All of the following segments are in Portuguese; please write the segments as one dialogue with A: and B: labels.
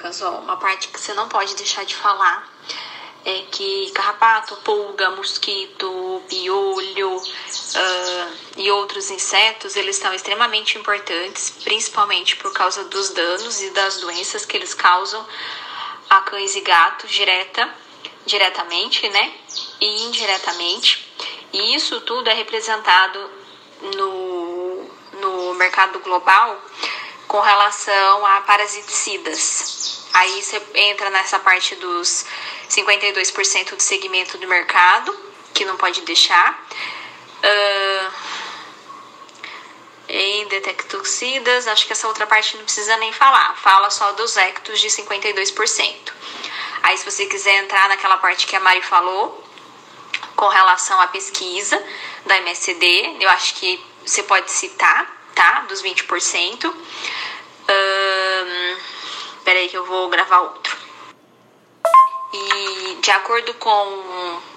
A: Lucas, ó, uma parte que você não pode deixar de falar é que carrapato, pulga, mosquito, piolho uh, e outros insetos, eles são extremamente importantes, principalmente por causa dos danos e das doenças que eles causam a cães e gatos direta, diretamente, né? E indiretamente. E isso tudo é representado no, no mercado global com relação a parasiticidas. Aí você entra nessa parte dos 52% do segmento do mercado, que não pode deixar. Uh, em detectocidas, acho que essa outra parte não precisa nem falar, fala só dos ectos de 52%. Aí, se você quiser entrar naquela parte que a Mari falou, com relação à pesquisa da MSD, eu acho que você pode citar, tá? Dos 20%. Um, peraí que eu vou gravar outro. E de acordo com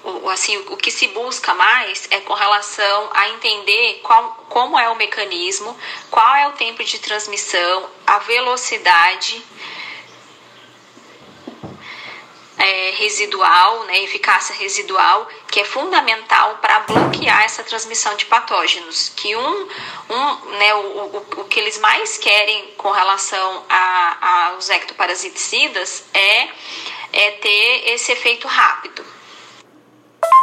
A: o, assim, o que se busca mais é com relação a entender qual, como é o mecanismo, qual é o tempo de transmissão, a velocidade é, residual, né, eficácia residual, que é fundamental para bloquear essa transmissão de patógenos. Que um, um né, o, o, o que eles mais querem com relação a, aos ectoparasiticidas é, é ter esse efeito rápido.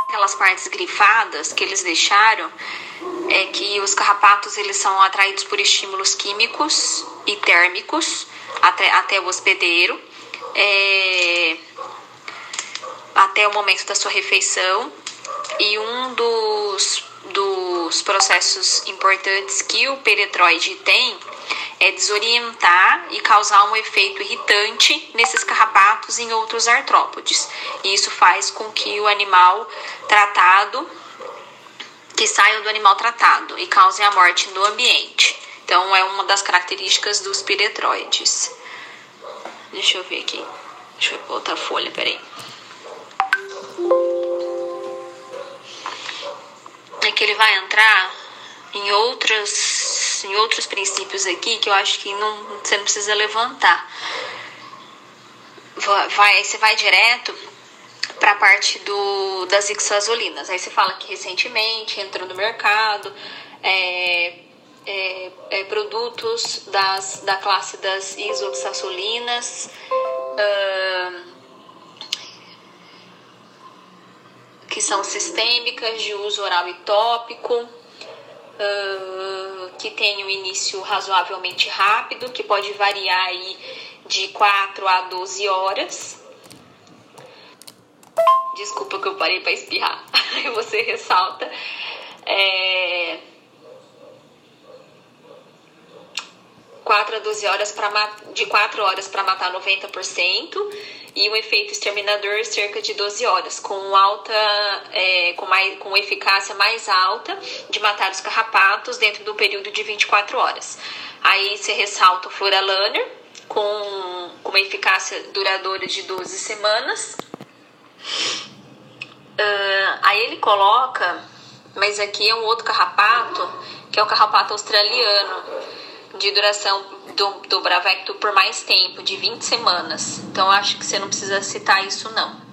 A: Aquelas partes grifadas que eles deixaram é que os carrapatos eles são atraídos por estímulos químicos e térmicos até, até o hospedeiro. É, até o momento da sua refeição. E um dos, dos processos importantes que o peretroide tem é desorientar e causar um efeito irritante nesses carrapatos e em outros artrópodes. E isso faz com que o animal tratado, que saia do animal tratado e cause a morte no ambiente. Então, é uma das características dos piretroides. Deixa eu ver aqui. Deixa eu ver outra folha, peraí. Que ele vai entrar em outros, em outros princípios aqui que eu acho que não, você não precisa levantar. Vai, você vai direto para a parte do, das ixazolinas. Aí você fala que recentemente entrou no mercado é, é, é, produtos das, da classe das isoxazolinas. Uh, que são sistêmicas, de uso oral e tópico, uh, que tem um início razoavelmente rápido, que pode variar aí de 4 a 12 horas. Desculpa que eu parei para espirrar, você ressalta. É... 4 a 12 horas para de 4 horas para matar 90% e um efeito exterminador cerca de 12 horas, com alta, é, com, mais, com eficácia mais alta de matar os carrapatos dentro do período de 24 horas. Aí se ressalta o Floralaner, com, com uma eficácia duradoura de 12 semanas. Uh, aí ele coloca, mas aqui é um outro carrapato, que é o carrapato australiano, de duração do, do Bravecto por mais tempo, de 20 semanas. Então, acho que você não precisa citar isso, não.